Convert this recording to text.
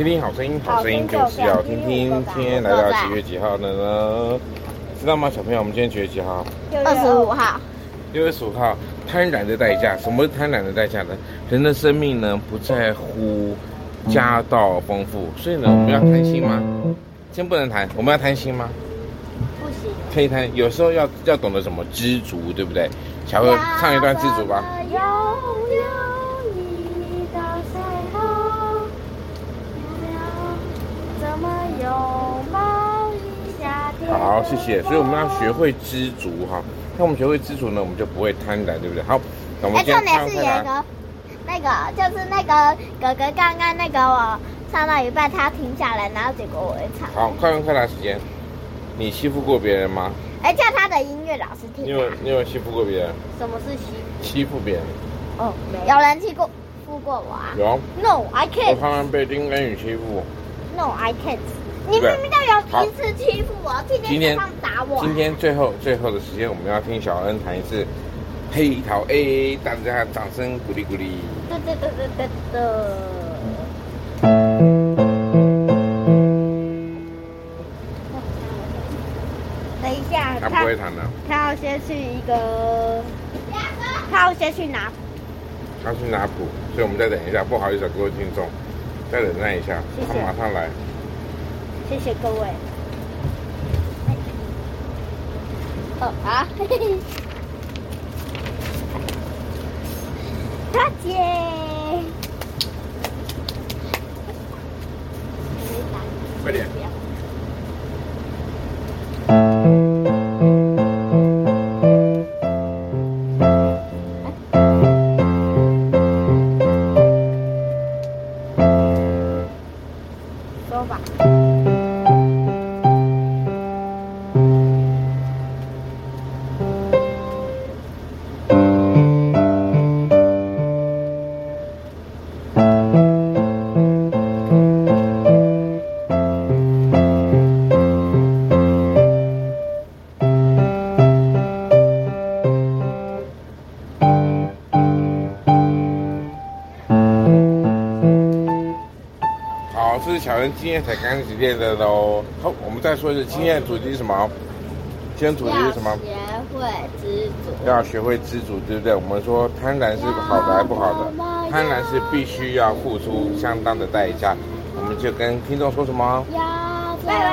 听听好声音，好声音就是要听听。今天来到几月几号了呢？知道吗，小朋友？我们今天几月几号？二十五号。六月十五号，贪婪的代价。什么是贪婪的代价呢？人的生命呢，不在乎家道丰富，所以呢，我们要贪心吗？先不能谈，我们要贪心吗？不行。可以贪，有时候要要懂得什么知足，对不对？小慧唱一段知足吧。好，谢谢。所以我们要学会知足哈。那我们学会知足呢，我们就不会贪婪，对不对？好，那我们今是有一个，那个就是那个哥哥刚刚那个我唱到一半，他停下来，然后结果我会唱。好，快问快答时间。你欺负过别人吗？哎，叫他的音乐老师听。你有你有欺负过别人？什么是欺负？欺负别人。哦，没有。有人欺负负过我啊？有。No，I can't。我常常被丁恩宇欺负。No，I can't。你明明就有一次欺负我，今天打我。今天最后最后的时间，我们要听小恩弹一次《黑桃 A》，大家掌声鼓励鼓励。哒哒哒哒哒哒。等一下，他不会弹的。他要先去一个，他要先去拿谱。他去拿谱，所以我们再等一下。不好意思，各位听众，再忍耐一下，他马上来。谢谢各位。啊，大姐，是小人今天才刚开始练的喽。好，我们再说一次，今天的主题是什么？今天主题是什么？学会知足。要学会知足，对不对？我们说贪婪是好的还是不好的？贪婪是必须要付出相当的代价。我们就跟听众说什么？拜拜。拜拜。